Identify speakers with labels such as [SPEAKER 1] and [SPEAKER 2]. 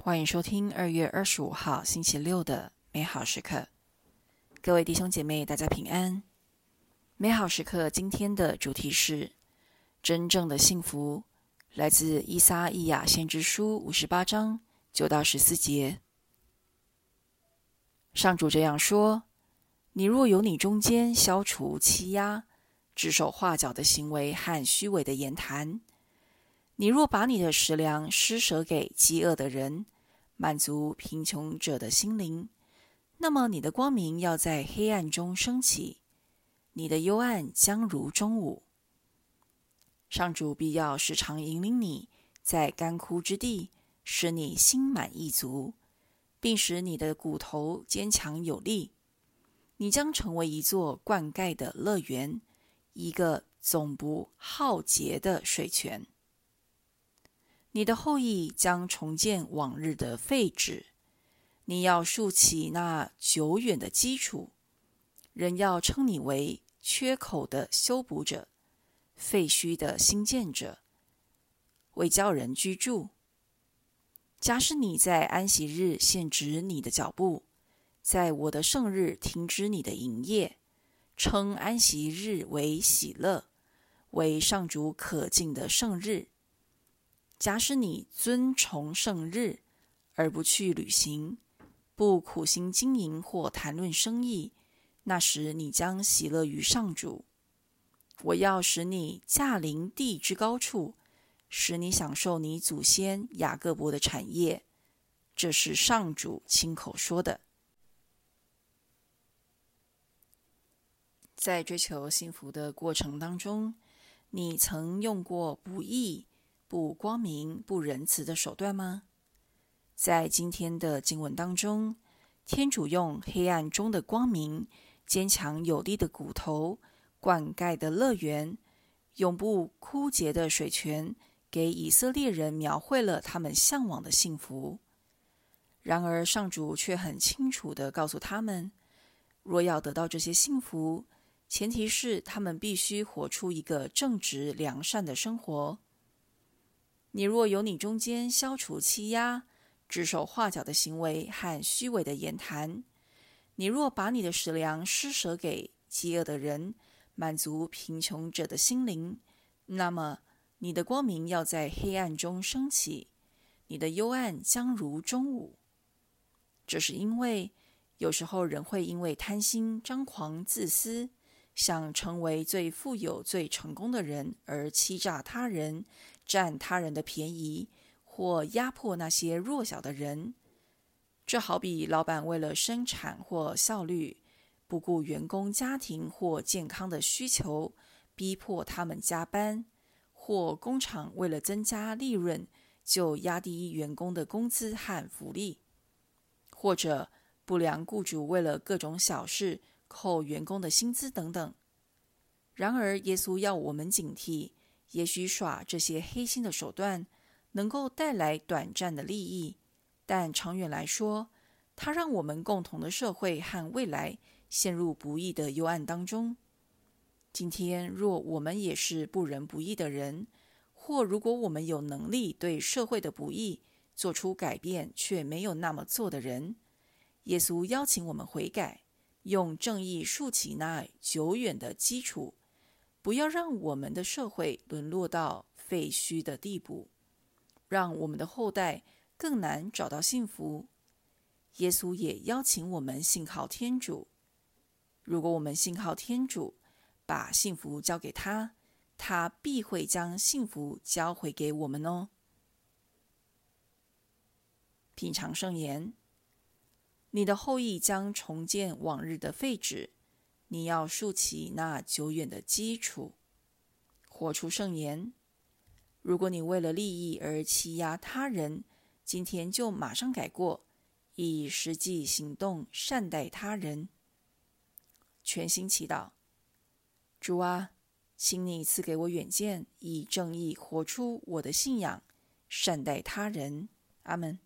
[SPEAKER 1] 欢迎收听二月二十五号星期六的美好时刻，各位弟兄姐妹，大家平安。美好时刻今天的主题是真正的幸福，来自伊撒意亚先知书五十八章九到十四节。上主这样说：你若有你中间消除欺压、指手画脚的行为和虚伪的言谈。你若把你的食粮施舍给饥饿的人，满足贫穷者的心灵，那么你的光明要在黑暗中升起，你的幽暗将如中午。上主必要时常引领你，在干枯之地，使你心满意足，并使你的骨头坚强有力。你将成为一座灌溉的乐园，一个总不耗竭的水泉。你的后裔将重建往日的废址，你要竖起那久远的基础。人要称你为缺口的修补者，废墟的兴建者，为叫人居住。假使你在安息日限止你的脚步，在我的圣日停止你的营业，称安息日为喜乐，为上主可敬的圣日。假使你尊崇圣日，而不去旅行，不苦心经营或谈论生意，那时你将喜乐于上主。我要使你驾临地之高处，使你享受你祖先雅各伯的产业。这是上主亲口说的。在追求幸福的过程当中，你曾用过不义、不光明、不仁慈的手段吗？在今天的经文当中，天主用黑暗中的光明、坚强有力的骨头、灌溉的乐园、永不枯竭的水泉，给以色列人描绘了他们向往的幸福。然而，上主却很清楚地告诉他们：若要得到这些幸福，前提是他们必须活出一个正直良善的生活。你若由你中间消除欺压、指手画脚的行为和虚伪的言谈，你若把你的食粮施舍给饥饿的人，满足贫穷者的心灵，那么你的光明要在黑暗中升起，你的幽暗将如中午。这是因为有时候人会因为贪心、张狂、自私，想成为最富有、最成功的人而欺诈他人。占他人的便宜，或压迫那些弱小的人，这好比老板为了生产或效率，不顾员工家庭或健康的需求，逼迫他们加班；或工厂为了增加利润，就压低员工的工资和福利；或者不良雇主为了各种小事扣员工的薪资等等。然而，耶稣要我们警惕。也许耍这些黑心的手段能够带来短暂的利益，但长远来说，它让我们共同的社会和未来陷入不义的幽暗当中。今天，若我们也是不仁不义的人，或如果我们有能力对社会的不义做出改变，却没有那么做的人，耶稣邀请我们悔改，用正义竖起那久远的基础。不要让我们的社会沦落到废墟的地步，让我们的后代更难找到幸福。耶稣也邀请我们信靠天主。如果我们信靠天主，把幸福交给他，他必会将幸福交回给我们哦。品尝圣言，你的后裔将重建往日的废址。你要竖起那久远的基础，活出圣言。如果你为了利益而欺压他人，今天就马上改过，以实际行动善待他人。全心祈祷，主啊，请你赐给我远见，以正义活出我的信仰，善待他人。阿门。